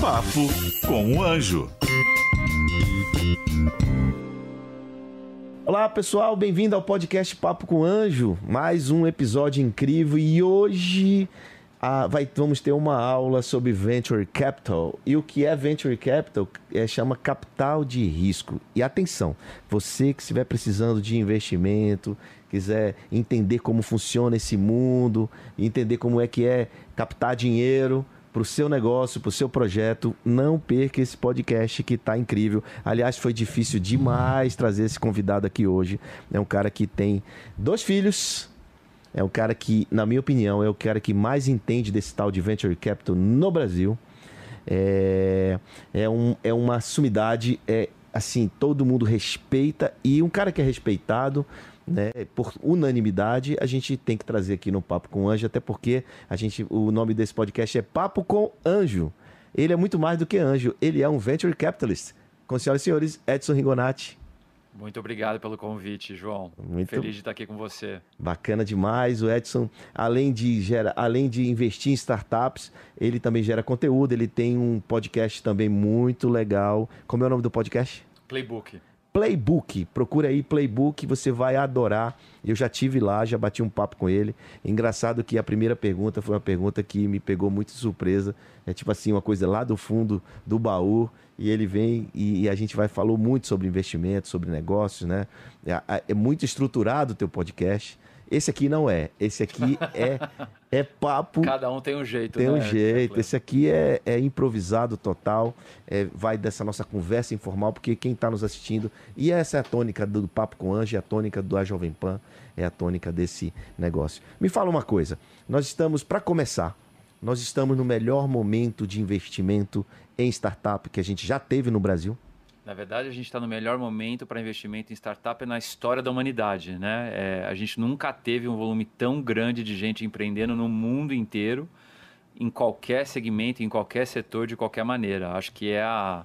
Papo com o Anjo. Olá pessoal, bem-vindo ao podcast Papo com o Anjo. Mais um episódio incrível e hoje ah, vai, vamos ter uma aula sobre Venture Capital. E o que é Venture Capital? É, chama capital de risco. E atenção, você que estiver precisando de investimento, quiser entender como funciona esse mundo, entender como é que é captar dinheiro para o seu negócio, para o seu projeto, não perca esse podcast que está incrível. Aliás, foi difícil demais trazer esse convidado aqui hoje. É um cara que tem dois filhos, é um cara que, na minha opinião, é o cara que mais entende desse tal de venture capital no Brasil. É, é, um, é uma sumidade, é assim, todo mundo respeita e um cara que é respeitado né, por unanimidade, a gente tem que trazer aqui no Papo com Anjo, até porque a gente, o nome desse podcast é Papo com Anjo. Ele é muito mais do que anjo, ele é um venture capitalist. Com senhoras e senhores, Edson Rigonati. Muito obrigado pelo convite, João. Muito feliz de estar aqui com você. Bacana demais. O Edson, além de, gera, além de investir em startups, ele também gera conteúdo. Ele tem um podcast também muito legal. Como é o nome do podcast? Playbook. Playbook. Procura aí Playbook, você vai adorar. Eu já tive lá, já bati um papo com ele. Engraçado que a primeira pergunta foi uma pergunta que me pegou muito de surpresa. É tipo assim, uma coisa lá do fundo do baú. E ele vem e, e a gente vai falou muito sobre investimentos, sobre negócios, né? É, é muito estruturado o teu podcast. Esse aqui não é. Esse aqui é, é papo. Cada um tem um jeito, Tem né? um jeito. Esse aqui é, é improvisado total. É, vai dessa nossa conversa informal, porque quem está nos assistindo. E essa é a tônica do Papo com Anjo, é a tônica do A Jovem Pan, é a tônica desse negócio. Me fala uma coisa. Nós estamos, para começar, nós estamos no melhor momento de investimento em startup que a gente já teve no Brasil. Na verdade, a gente está no melhor momento para investimento em startup na história da humanidade. Né? É, a gente nunca teve um volume tão grande de gente empreendendo no mundo inteiro, em qualquer segmento, em qualquer setor, de qualquer maneira. Acho que é a,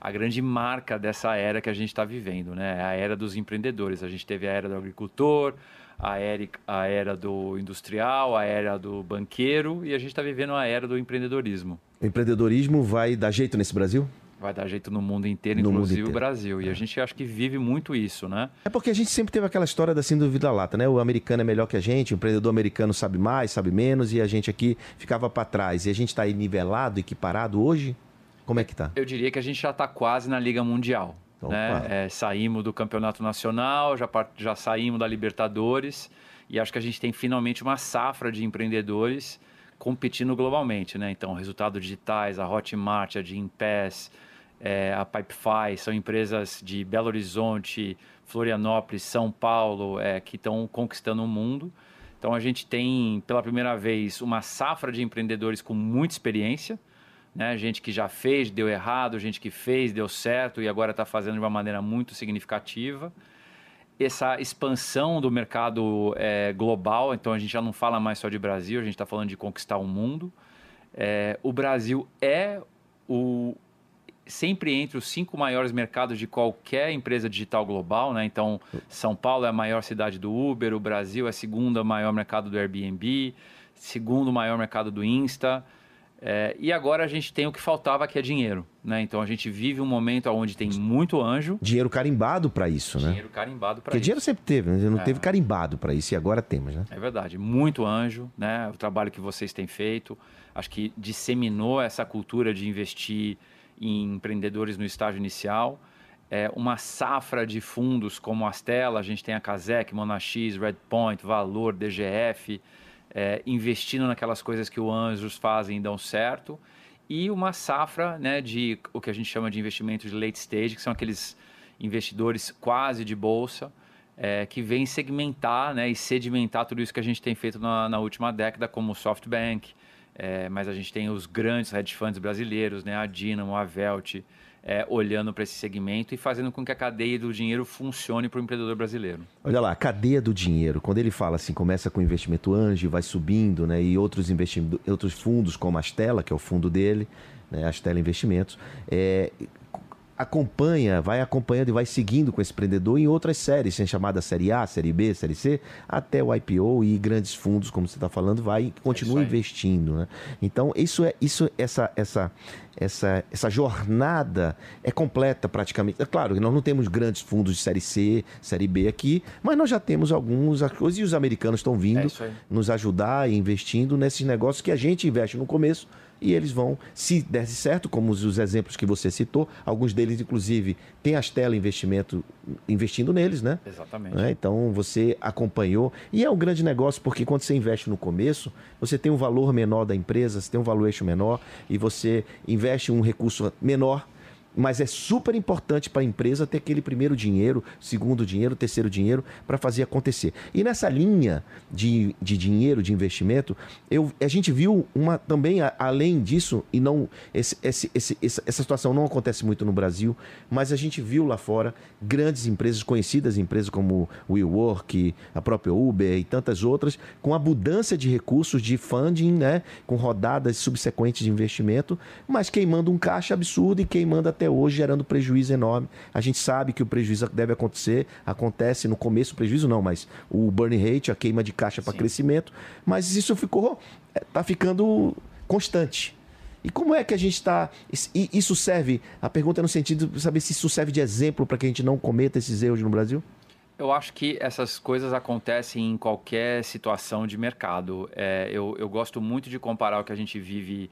a grande marca dessa era que a gente está vivendo, né? É a era dos empreendedores. A gente teve a era do agricultor, a era, a era do industrial, a era do banqueiro e a gente está vivendo a era do empreendedorismo. O empreendedorismo vai dar jeito nesse Brasil? Vai dar jeito no mundo inteiro, no inclusive mundo inteiro. o Brasil. E é. a gente acha que vive muito isso, né? É porque a gente sempre teve aquela história da síndrome da lata, né? O americano é melhor que a gente, o empreendedor americano sabe mais, sabe menos, e a gente aqui ficava para trás. E a gente está aí nivelado, equiparado hoje? Como é que tá? Eu diria que a gente já está quase na Liga Mundial. Né? É, saímos do Campeonato Nacional, já, já saímos da Libertadores, e acho que a gente tem finalmente uma safra de empreendedores competindo globalmente, né? Então, resultados digitais, a Hotmart, a Gimpass, é, a Pipefy, são empresas de Belo Horizonte, Florianópolis, São Paulo, é, que estão conquistando o mundo. Então a gente tem, pela primeira vez, uma safra de empreendedores com muita experiência, né? gente que já fez, deu errado, gente que fez, deu certo e agora está fazendo de uma maneira muito significativa. Essa expansão do mercado é, global, então a gente já não fala mais só de Brasil, a gente está falando de conquistar o mundo. É, o Brasil é o, sempre entre os cinco maiores mercados de qualquer empresa digital global, né? Então, São Paulo é a maior cidade do Uber, o Brasil é o segundo maior mercado do Airbnb, segundo maior mercado do Insta. É, e agora a gente tem o que faltava, que é dinheiro. Né? Então a gente vive um momento onde tem muito anjo. Dinheiro carimbado para isso, né? Dinheiro carimbado para isso. Porque dinheiro sempre teve, né? não é. teve carimbado para isso e agora temos, né? É verdade. Muito anjo, né? O trabalho que vocês têm feito. Acho que disseminou essa cultura de investir em empreendedores no estágio inicial. É, uma safra de fundos como Astela, a gente tem a Casec, Monax, Redpoint, Valor, DGF, é, investindo naquelas coisas que o Anjos fazem e dão certo. E uma safra né, de o que a gente chama de investimentos de late stage, que são aqueles investidores quase de bolsa, é, que vêm segmentar né, e sedimentar tudo isso que a gente tem feito na, na última década, como o SoftBank, é, mas a gente tem os grandes hedge funds brasileiros, né, a Dynamo, a Velt, é, olhando para esse segmento e fazendo com que a cadeia do dinheiro funcione para o empreendedor brasileiro. Olha lá, a cadeia do dinheiro, quando ele fala assim, começa com investimento anjo, vai subindo, né, e outros, outros fundos como a Astela, que é o fundo dele, né, a Astela Investimentos, é, acompanha, vai acompanhando e vai seguindo com esse empreendedor em outras séries, sem chamada série A, série B, série C, até o IPO e grandes fundos, como você está falando, vai continua é investindo, né? Então isso é isso essa essa essa, essa jornada é completa praticamente. É claro que nós não temos grandes fundos de série C, série B aqui, mas nós já temos alguns e os americanos estão vindo é nos ajudar e investindo nesses negócios que a gente investe no começo e eles vão, se der certo, como os, exemplos que você citou, alguns deles, inclusive, têm as tela investimento investindo neles, né? Exatamente. É, então você acompanhou. E é um grande negócio, porque quando você investe no começo, você tem um valor menor da empresa, você tem um valuation menor e você investe um recurso menor mas é super importante para a empresa ter aquele primeiro dinheiro, segundo dinheiro, terceiro dinheiro para fazer acontecer. E nessa linha de, de dinheiro, de investimento, eu, a gente viu uma também, além disso, e não esse, esse, esse, essa situação não acontece muito no Brasil, mas a gente viu lá fora grandes empresas, conhecidas empresas como WeWork, a própria Uber e tantas outras, com abundância de recursos de funding, né, com rodadas subsequentes de investimento, mas queimando um caixa absurdo e queimando até até hoje gerando prejuízo enorme. A gente sabe que o prejuízo deve acontecer, acontece no começo o prejuízo não, mas o burn rate, a queima de caixa para crescimento, mas isso ficou está é, ficando constante. E como é que a gente está. Isso serve. A pergunta é no sentido de saber se isso serve de exemplo para que a gente não cometa esses erros no Brasil? Eu acho que essas coisas acontecem em qualquer situação de mercado. É, eu, eu gosto muito de comparar o que a gente vive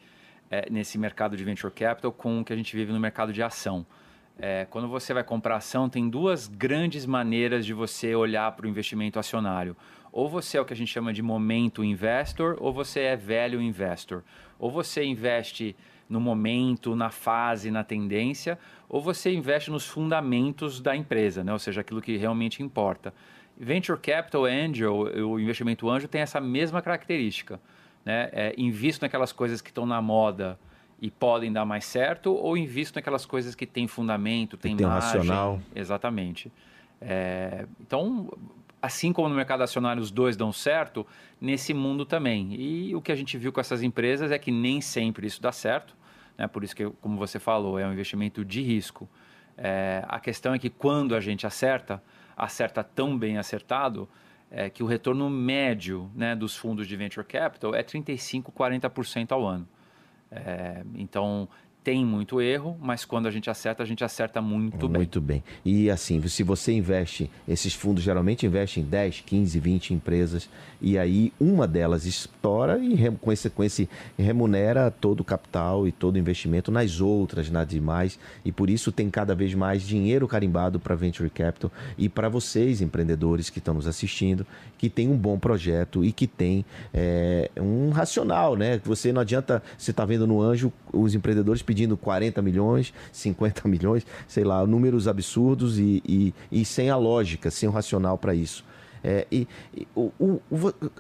é, nesse mercado de venture capital com o que a gente vive no mercado de ação. É, quando você vai comprar ação, tem duas grandes maneiras de você olhar para o investimento acionário. Ou você é o que a gente chama de momento investor, ou você é velho investor. Ou você investe no momento, na fase, na tendência, ou você investe nos fundamentos da empresa, né? ou seja, aquilo que realmente importa. Venture Capital Angel, o investimento anjo, tem essa mesma característica né? É, invisto naquelas coisas que estão na moda e podem dar mais certo, ou invisto naquelas coisas que têm fundamento, têm tem margem. racional. Exatamente. É, então, assim como no mercado acionário os dois dão certo, nesse mundo também. E o que a gente viu com essas empresas é que nem sempre isso dá certo. Né? Por isso que, como você falou, é um investimento de risco. É, a questão é que quando a gente acerta, acerta tão bem acertado, é que o retorno médio né, dos fundos de venture capital é 35, 40% ao ano. É, então, tem muito erro, mas quando a gente acerta, a gente acerta muito, bem. Muito bem. E assim, se você investe, esses fundos geralmente investem em 10, 15, 20 empresas, e aí uma delas estoura e com esse, com esse remunera todo o capital e todo o investimento nas outras, nas demais. E por isso tem cada vez mais dinheiro carimbado para Venture Capital e para vocês, empreendedores que estão nos assistindo, que tem um bom projeto e que tem é, um racional, né? Você não adianta, você está vendo no Anjo os empreendedores pedindo 40 milhões, 50 milhões, sei lá, números absurdos e, e, e sem a lógica, sem o racional para isso. É, e, e o, o,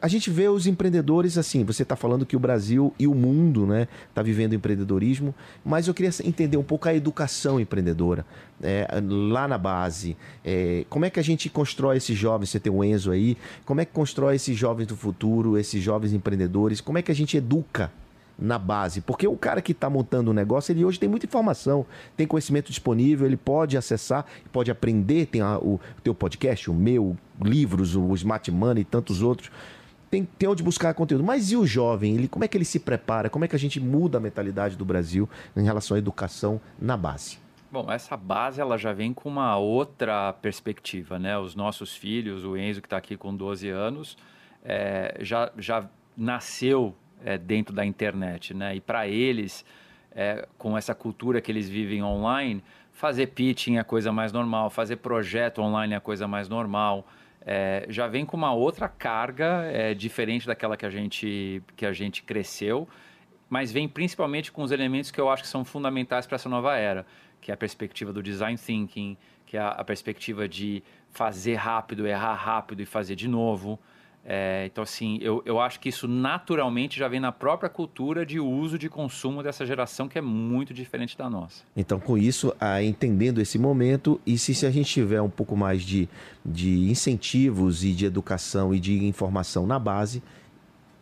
a gente vê os empreendedores assim. Você está falando que o Brasil e o mundo né, está vivendo empreendedorismo, mas eu queria entender um pouco a educação empreendedora é, lá na base. É, como é que a gente constrói esses jovens? Você tem o Enzo aí. Como é que constrói esses jovens do futuro, esses jovens empreendedores? Como é que a gente educa na base. Porque o cara que está montando o um negócio, ele hoje tem muita informação, tem conhecimento disponível, ele pode acessar, pode aprender, tem a, o, teu podcast, o meu, livros, o Smart Money e tantos outros. Tem, tem onde buscar conteúdo. Mas e o jovem? Ele, como é que ele se prepara? Como é que a gente muda a mentalidade do Brasil em relação à educação na base? Bom, essa base ela já vem com uma outra perspectiva, né? Os nossos filhos, o Enzo que está aqui com 12 anos, é, já, já nasceu é, dentro da internet, né? E para eles, é, com essa cultura que eles vivem online, fazer pitching é a coisa mais normal, fazer projeto online é a coisa mais normal. É, já vem com uma outra carga é, diferente daquela que a gente que a gente cresceu, mas vem principalmente com os elementos que eu acho que são fundamentais para essa nova era, que é a perspectiva do design thinking, que é a, a perspectiva de fazer rápido, errar rápido e fazer de novo. É, então, assim, eu, eu acho que isso naturalmente já vem na própria cultura de uso, de consumo dessa geração que é muito diferente da nossa. Então, com isso, a, entendendo esse momento, e se, se a gente tiver um pouco mais de, de incentivos e de educação e de informação na base,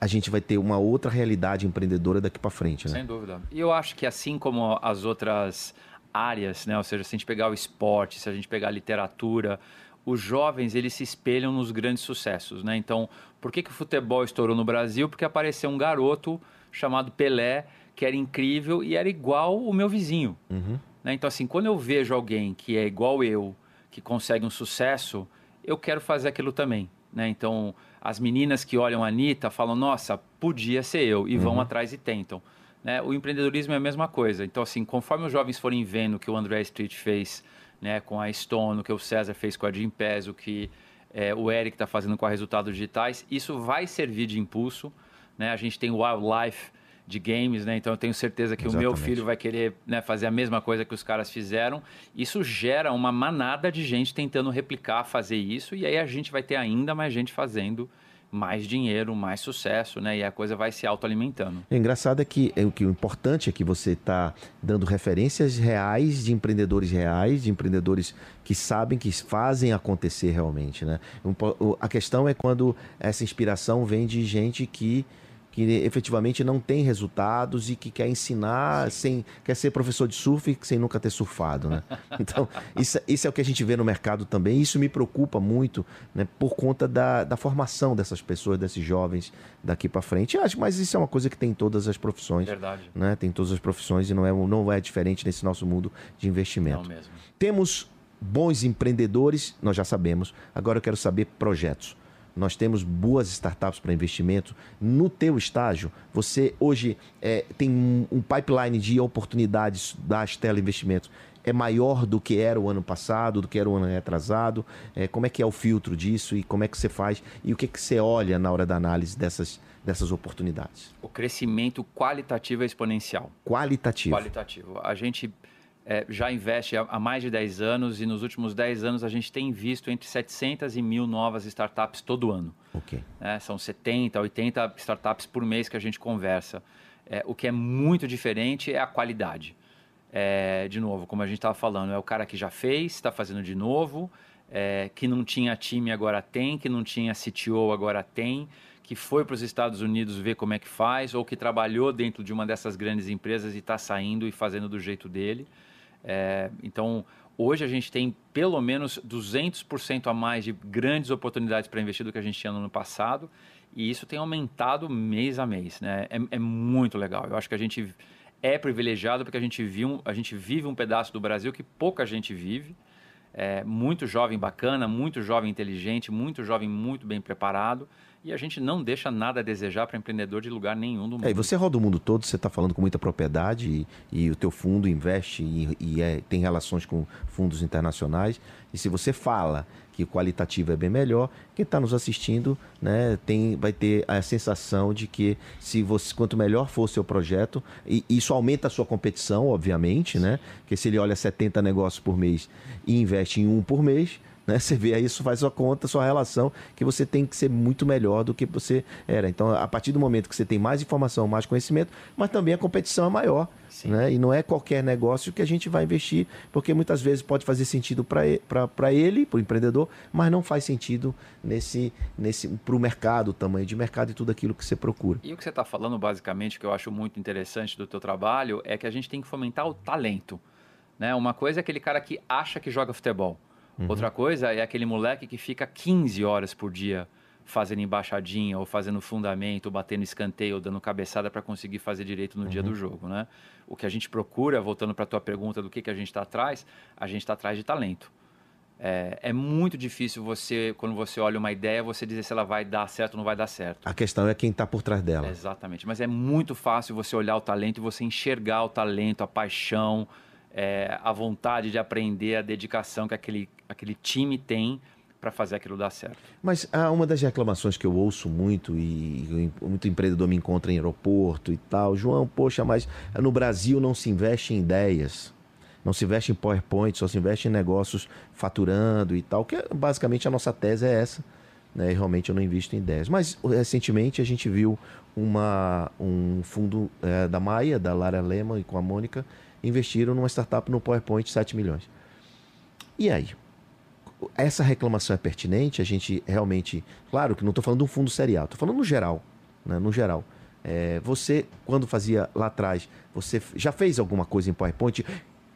a gente vai ter uma outra realidade empreendedora daqui para frente, né? Sem dúvida. E eu acho que assim como as outras áreas, né? Ou seja, se a gente pegar o esporte, se a gente pegar a literatura, os jovens eles se espelham nos grandes sucessos, né? Então, por que, que o futebol estourou no Brasil? Porque apareceu um garoto chamado Pelé que era incrível e era igual o meu vizinho. Uhum. Né? Então, assim, quando eu vejo alguém que é igual eu, que consegue um sucesso, eu quero fazer aquilo também. Né? Então, as meninas que olham a Anitta falam, nossa, podia ser eu, e uhum. vão atrás e tentam. Né? O empreendedorismo é a mesma coisa. Então, assim, conforme os jovens forem vendo o que o André Street fez né, com a Stone, o que o César fez com a Jim Pez, o que é, o Eric está fazendo com a Resultados Digitais, isso vai servir de impulso. Né? A gente tem o Wildlife de games, né? Então eu tenho certeza que Exatamente. o meu filho vai querer né, fazer a mesma coisa que os caras fizeram. Isso gera uma manada de gente tentando replicar, fazer isso, e aí a gente vai ter ainda mais gente fazendo mais dinheiro, mais sucesso, né? E a coisa vai se autoalimentando. O engraçado é que, é, o que o importante é que você está dando referências reais de empreendedores reais, de empreendedores que sabem que fazem acontecer realmente, né? A questão é quando essa inspiração vem de gente que que efetivamente não tem resultados e que quer ensinar sem quer ser professor de surf sem nunca ter surfado, né? Então isso, isso é o que a gente vê no mercado também. Isso me preocupa muito, né? Por conta da, da formação dessas pessoas, desses jovens daqui para frente. Acho, mas isso é uma coisa que tem em todas as profissões, verdade, né? Tem em todas as profissões e não é não é diferente nesse nosso mundo de investimento. Temos bons empreendedores, nós já sabemos. Agora eu quero saber projetos nós temos boas startups para investimento. No teu estágio, você hoje é, tem um, pipeline de oportunidades da Stella Investimentos é maior do que era o ano passado, do que era o ano retrasado? É, como é que é o filtro disso e como é que você faz? E o que, é que você olha na hora da análise dessas, dessas oportunidades? O crescimento qualitativo é exponencial. Qualitativo. Qualitativo. A gente é, já investe há, há, mais de 10 anos e nos últimos 10 anos a gente tem visto entre 700 e mil novas startups todo ano. Okay. É, são 70, 80 startups por mês que a gente conversa. É, o que é muito diferente é a qualidade. É, de novo, como a gente estava falando, é o cara que já fez, está fazendo de novo, é, que não tinha time agora tem, que não tinha CTO agora tem, que foi para os Estados Unidos ver como é que faz, ou que trabalhou dentro de uma dessas grandes empresas e está saindo e fazendo do jeito dele. É, então, hoje a gente tem pelo menos 200% a mais de grandes oportunidades para investir do que a gente tinha no ano passado. E isso tem aumentado mês a mês. Né? É, é muito legal. Eu acho que a gente é privilegiado porque a gente, viu, a gente vive um pedaço do Brasil que pouca gente vive. É, muito jovem bacana, muito jovem inteligente, muito jovem muito bem preparado e a gente não deixa nada a desejar para empreendedor de lugar nenhum do mundo. É, e você roda o mundo todo, você está falando com muita propriedade e, e, o teu fundo investe e, e é, tem relações com fundos internacionais. E se você fala que o qualitativo é bem melhor, quem está nos assistindo né, tem, vai ter a sensação de que se você, quanto melhor for o seu projeto, e isso aumenta a sua competição, obviamente, né? Porque se ele olha 70 negócios por mês e investe em um por mês, né? Você vê aí, isso faz sua conta, sua relação, que você tem que ser muito melhor do que você era. Então, a partir do momento que você tem mais informação, mais conhecimento, mas também a competição é maior. Né? E não é qualquer negócio que a gente vai investir, porque muitas vezes pode fazer sentido para ele, para o empreendedor, mas não faz sentido nesse, nesse, para o mercado, o tamanho de mercado e tudo aquilo que você procura. E o que você está falando, basicamente, que eu acho muito interessante do teu trabalho, é que a gente tem que fomentar o talento. Né? Uma coisa é aquele cara que acha que joga futebol. Uhum. Outra coisa é aquele moleque que fica 15 horas por dia fazendo embaixadinha ou fazendo fundamento, ou batendo escanteio, ou dando cabeçada para conseguir fazer direito no uhum. dia do jogo, né? O que a gente procura, voltando para a tua pergunta do que, que a gente está atrás, a gente está atrás de talento. É, é, muito difícil você, quando você olha uma ideia, você dizer se ela vai dar certo ou não vai dar certo. A questão é quem está por trás dela. exatamente. Mas é muito fácil você olhar o talento e você enxergar o talento, a paixão, é, a vontade de aprender, a dedicação que aquele, aquele time tem para fazer aquilo dar certo. Mas ah, uma das reclamações que eu ouço muito e muito empreendedor me encontra em aeroporto e tal, João, poxa, mas no Brasil não se investe em ideias, não se investe em PowerPoint, só se investe em negócios faturando e tal, que é, basicamente a nossa tese é essa. Né? Realmente eu não invisto em ideias. Mas recentemente a gente viu uma, um fundo é, da Maia, da Lara Lehmann e com a Mônica, investiram numa startup no PowerPoint 7 milhões. E aí? Essa reclamação é pertinente? A gente realmente. Claro que não estou falando de um fundo serial, estou falando no geral. Né? No geral. É, você, quando fazia lá atrás, você já fez alguma coisa em PowerPoint?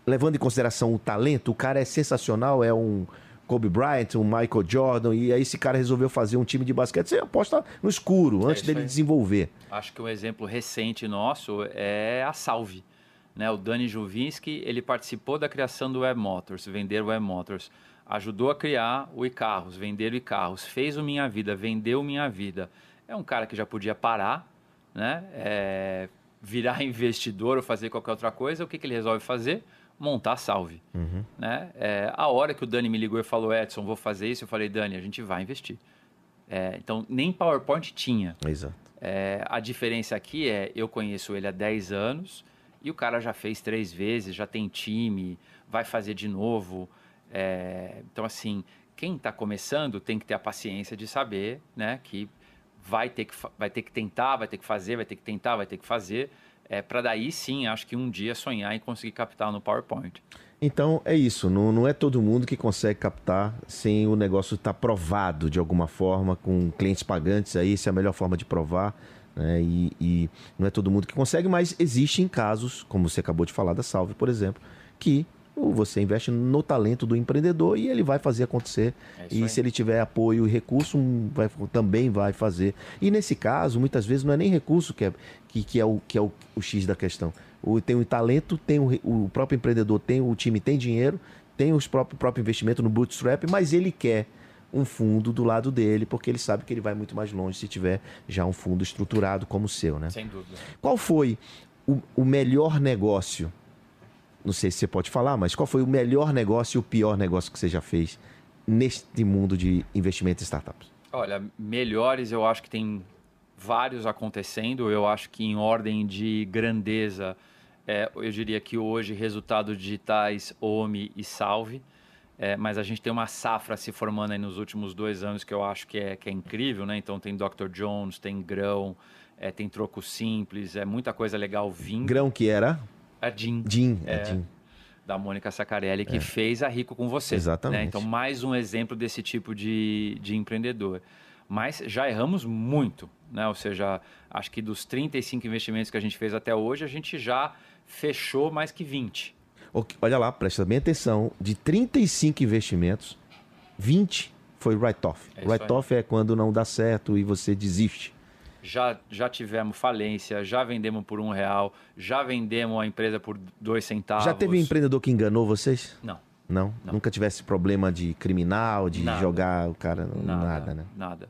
levando em consideração o talento, o cara é sensacional, é um Kobe Bryant, um Michael Jordan, e aí esse cara resolveu fazer um time de basquete, você aposta no escuro, é antes dele aí. desenvolver. Acho que um exemplo recente nosso é a Salve. Né? O Dani Juvinski, ele participou da criação do Web Motors, vender o Web Motors. Ajudou a criar o e-carros, vender o e-carros. Fez o Minha Vida, vendeu o Minha Vida. É um cara que já podia parar, né? É, virar investidor ou fazer qualquer outra coisa. O que, que ele resolve fazer? Montar a salve. Uhum. Né? É, a hora que o Dani me ligou e falou, Edson, vou fazer isso, eu falei, Dani, a gente vai investir. É, então, nem PowerPoint tinha. Exato. É, a diferença aqui é, eu conheço ele há 10 anos e o cara já fez três vezes, já tem time, vai fazer de novo. É, então, assim, quem está começando tem que ter a paciência de saber né, que vai ter que, vai ter que tentar, vai ter que fazer, vai ter que tentar, vai ter que fazer é, para daí sim, acho que um dia sonhar em conseguir captar no PowerPoint. Então é isso, não, não é todo mundo que consegue captar sem o negócio estar tá provado de alguma forma, com clientes pagantes aí, essa é a melhor forma de provar. Né? E, e não é todo mundo que consegue, mas existem casos, como você acabou de falar da Salve, por exemplo, que você investe no talento do empreendedor e ele vai fazer acontecer. É e aí. se ele tiver apoio e recurso, vai, também vai fazer. E nesse caso, muitas vezes não é nem recurso que é, que, que é, o, que é o, o X da questão. O, tem o talento, tem o, o próprio empreendedor, tem o time, tem dinheiro, tem o próprio, próprio investimento no bootstrap, mas ele quer um fundo do lado dele, porque ele sabe que ele vai muito mais longe se tiver já um fundo estruturado como o seu, né? Sem dúvida. Qual foi o, o melhor negócio não sei se você pode falar, mas qual foi o melhor negócio e o pior negócio que você já fez neste mundo de investimento em startups? Olha, melhores eu acho que tem vários acontecendo. Eu acho que em ordem de grandeza, é, eu diria que hoje resultados digitais, OMI e Salve. É, mas a gente tem uma safra se formando aí nos últimos dois anos que eu acho que é, que é incrível, né? Então tem Dr. Jones, tem Grão, é, tem Troco Simples, é muita coisa legal vindo. Grão que era? A Jean. Jean, é, a Jean. Da Mônica Sacarelli, que é. fez a Rico com você. Né? Exatamente. Né? Então, mais um exemplo desse tipo de, de empreendedor. Mas já erramos muito, né? Ou seja, acho que dos 35 investimentos que a gente fez até hoje, a gente já fechou mais que 20. Olha lá, presta bem atenção. De 35 investimentos, 20 foi write-off. É write-off é quando não dá certo e você desiste já, já tivemos falência, já vendemos por um real, já vendemos a empresa por dois centavos. Já teve um empreendedor que enganou vocês? Não. Não? não. Nunca tivesse problema de criminal, de nada. jogar o cara, nada, nada né? Nada.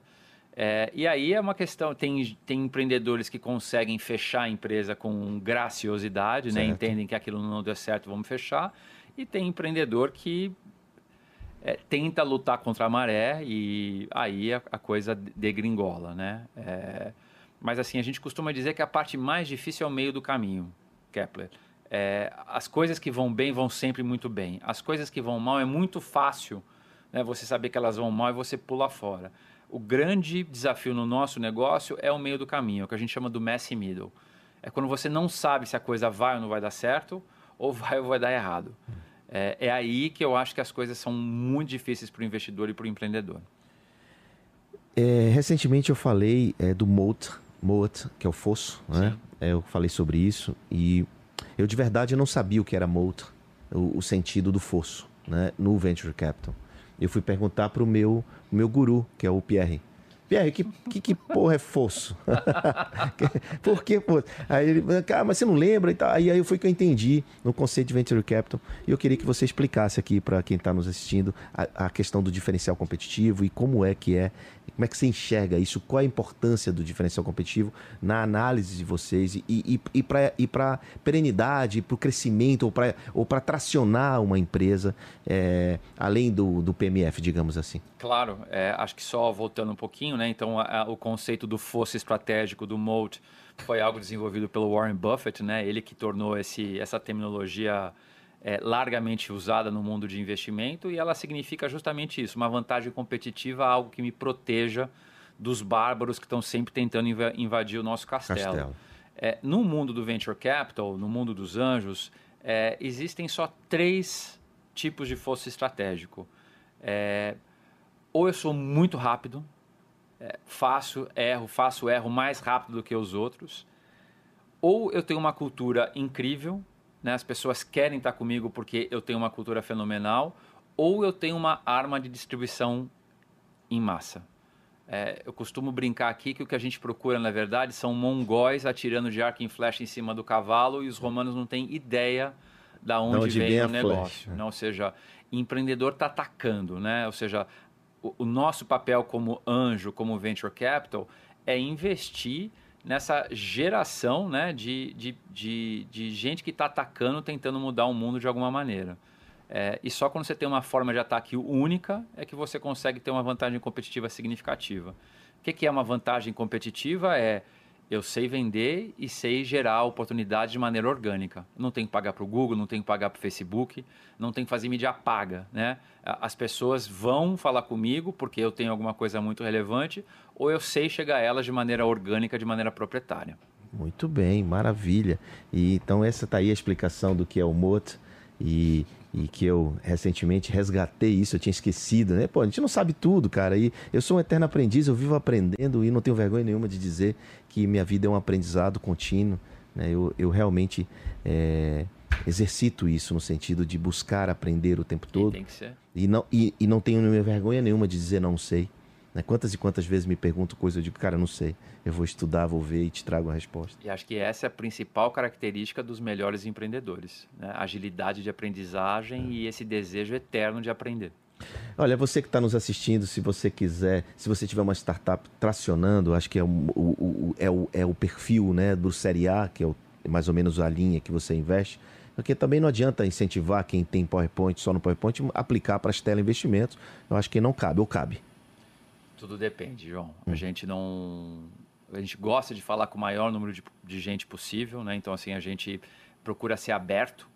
É, e aí é uma questão, tem, tem empreendedores que conseguem fechar a empresa com graciosidade, né? entendem que aquilo não deu certo, vamos fechar. E tem empreendedor que é, tenta lutar contra a maré e aí a, a coisa degringola, né? É, mas assim, a gente costuma dizer que a parte mais difícil é o meio do caminho, Kepler. É, as coisas que vão bem vão sempre muito bem. As coisas que vão mal é muito fácil né, você saber que elas vão mal e você pula fora. O grande desafio no nosso negócio é o meio do caminho, é o que a gente chama do messy middle. É quando você não sabe se a coisa vai ou não vai dar certo, ou vai ou vai dar errado. É, é aí que eu acho que as coisas são muito difíceis para o investidor e para o empreendedor. É, recentemente eu falei é, do moat, moat, que é o fosso, né? É, eu falei sobre isso e eu de verdade não sabia o que era moat, o, o sentido do fosso, né? No venture capital. Eu fui perguntar para o meu, meu guru, que é o Pierre. Pierre, que, que, que porra é fosso? Por que fosso? Aí ele, cara, mas você não lembra e tal. Aí, aí foi que eu entendi no conceito de Venture Capital. E eu queria que você explicasse aqui para quem está nos assistindo a, a, questão do diferencial competitivo e como é que é, como é que você enxerga isso, qual a importância do diferencial competitivo na análise de vocês e, e, e para e perenidade, para o crescimento ou para ou tracionar uma empresa, é, além do, do PMF, digamos assim. Claro, é, acho que só voltando um pouquinho, pouquinho, né? Então, a, a, o conceito do fosso estratégico, do moat, foi algo desenvolvido pelo Warren Buffett, né? Ele que tornou esse, essa terminologia é, largamente usada no mundo de investimento e ela significa justamente isso, uma vantagem competitiva, algo que me proteja dos bárbaros que estão sempre tentando invadir o nosso castelo. castelo. É, no mundo do venture capital, no mundo dos anjos, é, existem só três tipos de fosso estratégico. É, ou eu sou muito rápido, é, faço, erro, faço, erro mais rápido do que os outros. Ou eu tenho uma cultura incrível, né? as pessoas querem estar comigo porque eu tenho uma cultura fenomenal, ou eu tenho uma arma de distribuição em massa. É, eu costumo brincar aqui que o que a gente procura, na verdade, são mongóis atirando de arco em flecha em cima do cavalo e os romanos não têm ideia da onde, onde vem, vem o negócio. Né? Ou seja, empreendedor está atacando, né? Ou seja, o, o, nosso papel como anjo, como venture capital, é investir nessa geração né, de, de, de, de gente que está atacando, tentando mudar o mundo de alguma maneira. É, e só quando você tem uma forma de ataque única é que você consegue ter uma vantagem competitiva significativa. O que, que é uma vantagem competitiva? É eu sei vender e sei gerar oportunidades de maneira orgânica. Não tenho que pagar para o Google, não tenho que pagar para o Facebook, não tenho que fazer mídia paga. Né? As pessoas vão falar comigo porque eu tenho alguma coisa muito relevante ou eu sei chegar a elas de maneira orgânica, de maneira proprietária. Muito bem, maravilha. E então essa está aí a explicação do que é o MOT e e que eu recentemente resgatei isso, eu tinha esquecido, né? Pô, a gente não sabe tudo, cara. E eu sou um eterno aprendiz, eu vivo aprendendo e não tenho vergonha nenhuma de dizer que minha vida é um aprendizado contínuo. Né? Eu, eu realmente é, exercito isso no sentido de buscar aprender o tempo todo. E tem que ser. E não, e, e não tenho vergonha nenhuma de dizer não sei. Né? Quantas e quantas vezes me perguntam coisa, eu digo, cara, não sei. Eu vou estudar, vou ver e te trago a resposta. E acho que essa é a principal característica dos melhores empreendedores. Né? Agilidade de aprendizagem é. e esse desejo eterno de aprender. Olha, você que está nos assistindo, se você quiser, se você tiver uma startup tracionando, acho que é o, o, o, é o, é o perfil né, do Série A, que é o, mais ou menos a linha que você investe, porque também não adianta incentivar quem tem PowerPoint só no PowerPoint aplicar para as teleinvestimentos. Eu acho que não cabe, ou cabe. Tudo depende, João. A gente não. A gente gosta de falar com o maior número de, de gente possível, né? Então, assim, a gente procura ser aberto.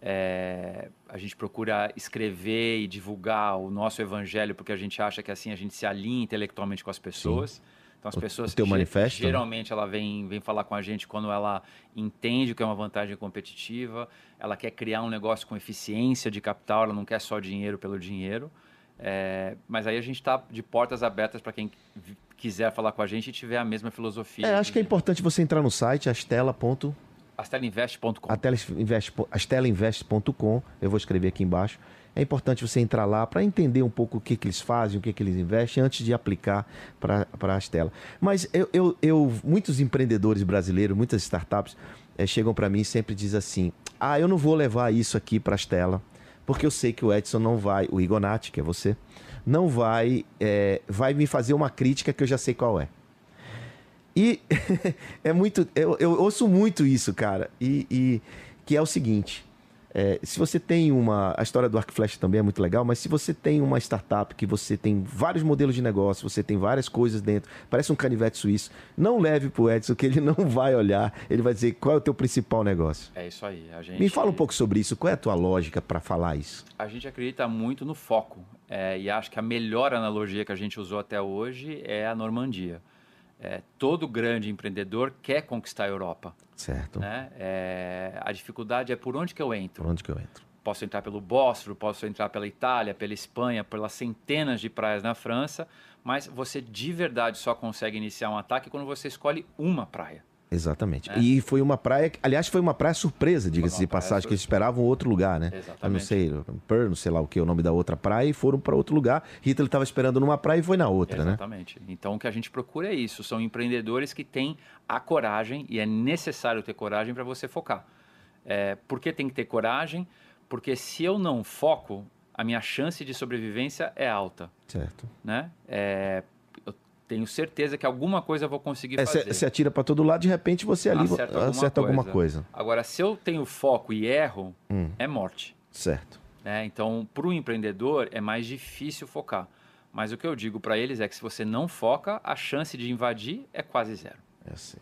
É, a gente procura escrever e divulgar o nosso evangelho porque a gente acha que assim a gente se alinha intelectualmente com as pessoas. Sim. Então as pessoas o manifesto, geralmente ela vem, vem falar com a gente quando ela entende que é uma vantagem competitiva, ela quer criar um negócio com eficiência de capital, ela não quer só dinheiro pelo dinheiro. É, mas aí a gente está de portas abertas para quem quiser falar com a gente e tiver a mesma filosofia. É, acho que é importante você entrar no site astela. Astelainvest.com. Astelainvest.com. Eu vou escrever aqui embaixo. É importante você entrar lá para entender um pouco o que, que eles fazem, o que, que eles investem, antes de aplicar para a Astela. Mas eu, eu, eu, muitos empreendedores brasileiros, muitas startups, é, chegam para mim e sempre dizem assim: ah, eu não vou levar isso aqui para a Astela porque eu sei que o Edson não vai, o Igonati, que é você, não vai, é, vai me fazer uma crítica que eu já sei qual é. E é muito, eu, eu, ouço muito isso, cara, e, e que é o seguinte: é, se você tem uma. A história do ArcFlash também é muito legal, mas se você tem uma startup que você tem vários modelos de negócio, você tem várias coisas dentro, parece um canivete suíço, não leve pro Edson, que ele não vai olhar, ele vai dizer qual é o teu principal negócio. É isso aí. A gente... Me fala um pouco sobre isso, qual é a tua lógica para falar isso? A gente acredita muito no foco, é, e acho que a melhor analogia que a gente usou até hoje é a Normandia. É, todo grande empreendedor quer conquistar a Europa. Certo. Né? É, a dificuldade é por onde que eu entro. Por onde que eu entro? Posso entrar pelo Bósforo, posso entrar pela Itália, pela Espanha, pelas centenas de praias na França, mas você de verdade só consegue iniciar um ataque quando você escolhe uma praia. Exatamente. É. E foi uma praia, aliás, foi uma praia surpresa, diga-se de passagem, que eles esperavam outro lugar, né? Exatamente. Eu não sei, Per, não sei lá o que é o nome da outra praia, e foram para outro lugar. Hitler estava esperando numa praia e foi na outra, Exatamente. né? Exatamente. Então o que a gente procura é isso, são empreendedores que têm a coragem, e é necessário ter coragem para você focar. É, por que tem que ter coragem? Porque se eu não foco, a minha chance de sobrevivência é alta. Certo. Né? É, tenho certeza que alguma coisa eu vou conseguir é, fazer. Você atira para todo lado, de repente você ali acerta alguma, acerta coisa. alguma coisa. Agora, se eu tenho foco e erro, hum. é morte. Certo. É, então, para o empreendedor, é mais difícil focar. Mas o que eu digo para eles é que se você não foca, a chance de invadir é quase zero. É assim.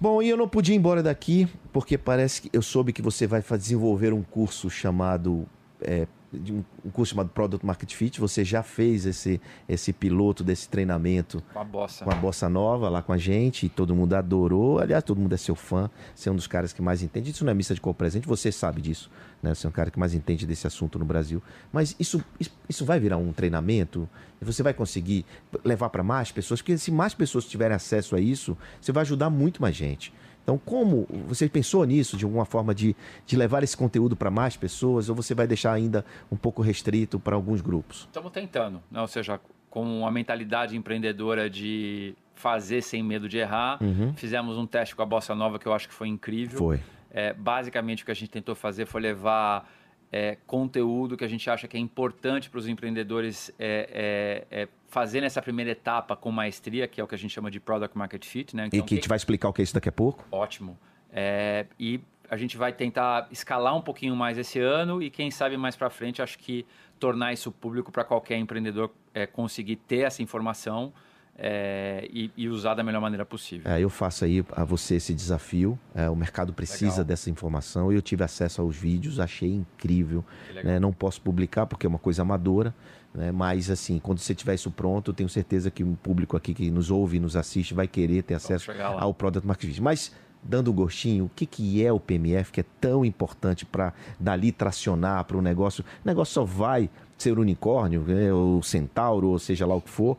Bom, e eu não podia ir embora daqui, porque parece que eu soube que você vai desenvolver um curso chamado é, de um, curso chamado Product Market Fit. Você já fez esse, esse piloto desse treinamento com a Bossa. com a Bossa Nova lá com a gente e todo mundo adorou. Aliás, todo mundo é seu fã. Você é um dos caras que mais entende. Isso não é missa de presente, você sabe disso. Né? Você é um cara que mais entende desse assunto no Brasil. Mas isso, isso vai virar um treinamento você vai conseguir levar para mais pessoas, porque se mais pessoas tiverem acesso a isso, você vai ajudar muito mais gente. Então, como você pensou nisso, de alguma forma, de, de levar esse conteúdo para mais pessoas, ou você vai deixar ainda um pouco restrito para alguns grupos? Estamos tentando, né? ou seja, com a mentalidade empreendedora de fazer sem medo de errar. Uhum. Fizemos um teste com a Bossa Nova que eu acho que foi incrível. Foi. É, basicamente, o que a gente tentou fazer foi levar é, conteúdo que a gente acha que é importante para os empreendedores é, é, é, fazer nessa primeira etapa com maestria, que é o que a gente chama de Product Market Fit. Né? Então, e que a gente vai explicar o que é isso daqui a pouco. Ótimo. É, e a gente vai tentar escalar um pouquinho mais esse ano e quem sabe mais para frente, acho que tornar isso público para qualquer empreendedor é, conseguir ter essa informação é, e, e, usar da melhor maneira possível. É, eu faço aí a você esse desafio. É, o mercado precisa Legal. dessa informação. Eu tive acesso aos vídeos, achei incrível. Né? Não posso publicar porque é uma coisa amadora. Né? Mas, assim, quando você tiver isso pronto, eu tenho certeza que o público aqui que nos ouve e nos assiste vai querer ter acesso ao Product Marketing. Mas dando gostinho, o que, que é o PMF que é tão importante para dali tracionar para o negócio. O negócio só vai ser unicórnio, né, ou centauro, ou seja lá o que for,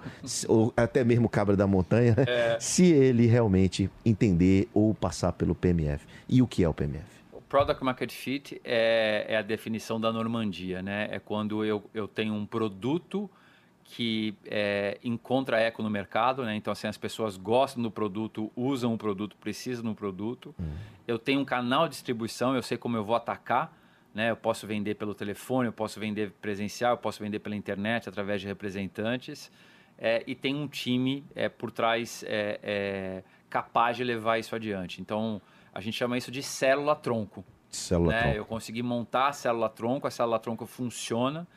ou até mesmo cabra da montanha, é. se ele realmente entender ou passar pelo PMF. E o que é o PMF? O Product Market Fit é, é a definição da Normandia, né? É quando eu, eu tenho um produto que é, encontra eco no mercado, né? Então, assim, as pessoas gostam do produto, usam o produto, precisam do produto. Hum. Eu tenho um canal de distribuição, eu sei como eu vou atacar, né? Eu posso vender pelo telefone, eu posso vender presencial, eu posso vender pela internet através de representantes. É, e tem um time é, por trás é, é capaz de levar isso adiante. Então, a gente chama isso de célula-tronco. Célula-tronco. Né? Eu consegui montar a célula-tronco, a célula-tronco funciona,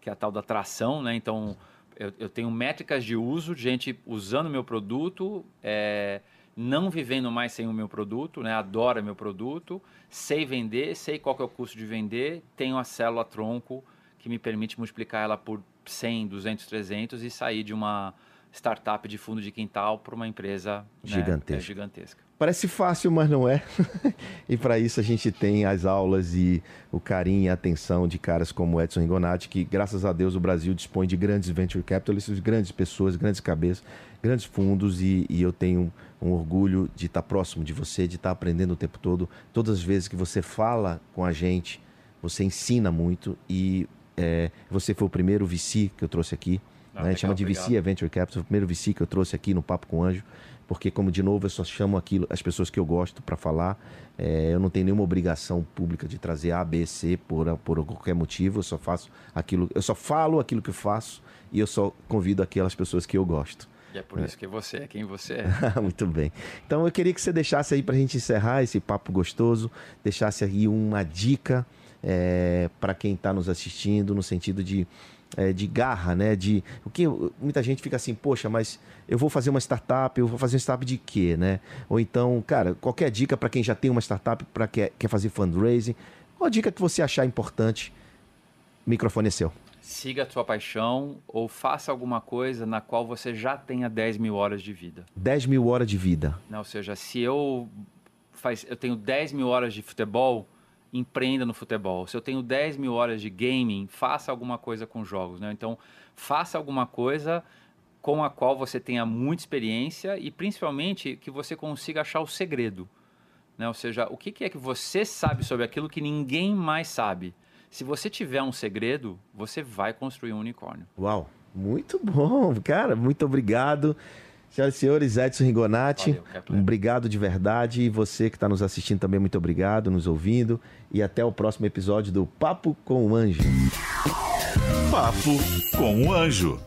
que é a tal da tração, né? Então, eu, eu tenho métricas de uso, gente usando meu produto, é, não vivendo mais sem o meu produto, né? adora meu produto, sei vender, sei qual é o custo de vender, tenho a célula tronco que me permite multiplicar ela por 100, 200, 300 e sair de uma startup de fundo de quintal para uma empresa gigantesca. Né, gigantesca. Parece fácil, mas não é. e para isso a gente tem as aulas e o carinho e a atenção de caras como Edson Rigonati, que graças a Deus o Brasil dispõe de grandes venture capitalists, grandes pessoas, grandes cabeças, grandes fundos e, e eu tenho um orgulho de estar próximo de você, de estar aprendendo o tempo todo. Todas as vezes que você fala com a gente, você ensina muito e é, você foi o primeiro VC que eu trouxe aqui. Não, né? A gente chama de VC, é Venture Capital, o primeiro VC que eu trouxe aqui no Papo com o Anjo porque como de novo eu só chamo aquilo as pessoas que eu gosto para falar é, eu não tenho nenhuma obrigação pública de trazer A, B, C por, por qualquer motivo eu só faço aquilo eu só falo aquilo que eu faço e eu só convido aquelas pessoas que eu gosto e é por isso que você é quem você é. Muito bem. Então eu queria que você deixasse aí para a gente encerrar esse papo gostoso, deixasse aí uma dica é, para quem está nos assistindo, no sentido de é, de garra, né? De o que muita gente fica assim, poxa, mas eu vou fazer uma startup, eu vou fazer uma startup de quê, né? Ou então, cara, qualquer dica para quem já tem uma startup para quer, quer fazer fundraising, qual a dica que você achar importante? O microfone é seu. Siga a sua paixão ou faça alguma coisa na qual você já tenha 10 mil horas de vida. 10 mil horas de vida. Não, ou seja, se eu, faz, eu tenho 10 mil horas de futebol, empreenda no futebol. Se eu tenho 10 mil horas de gaming, faça alguma coisa com jogos. Né? Então, faça alguma coisa com a qual você tenha muita experiência e principalmente que você consiga achar o segredo. Né? Ou seja, o que, que é que você sabe sobre aquilo que ninguém mais sabe? Se você tiver um segredo, você vai construir um unicórnio. Uau, muito bom, cara, muito obrigado. Senhoras e senhores, Edson Rigonati, obrigado de verdade. E você que está nos assistindo também, muito obrigado, nos ouvindo. E até o próximo episódio do Papo com o Anjo. Papo com o Anjo.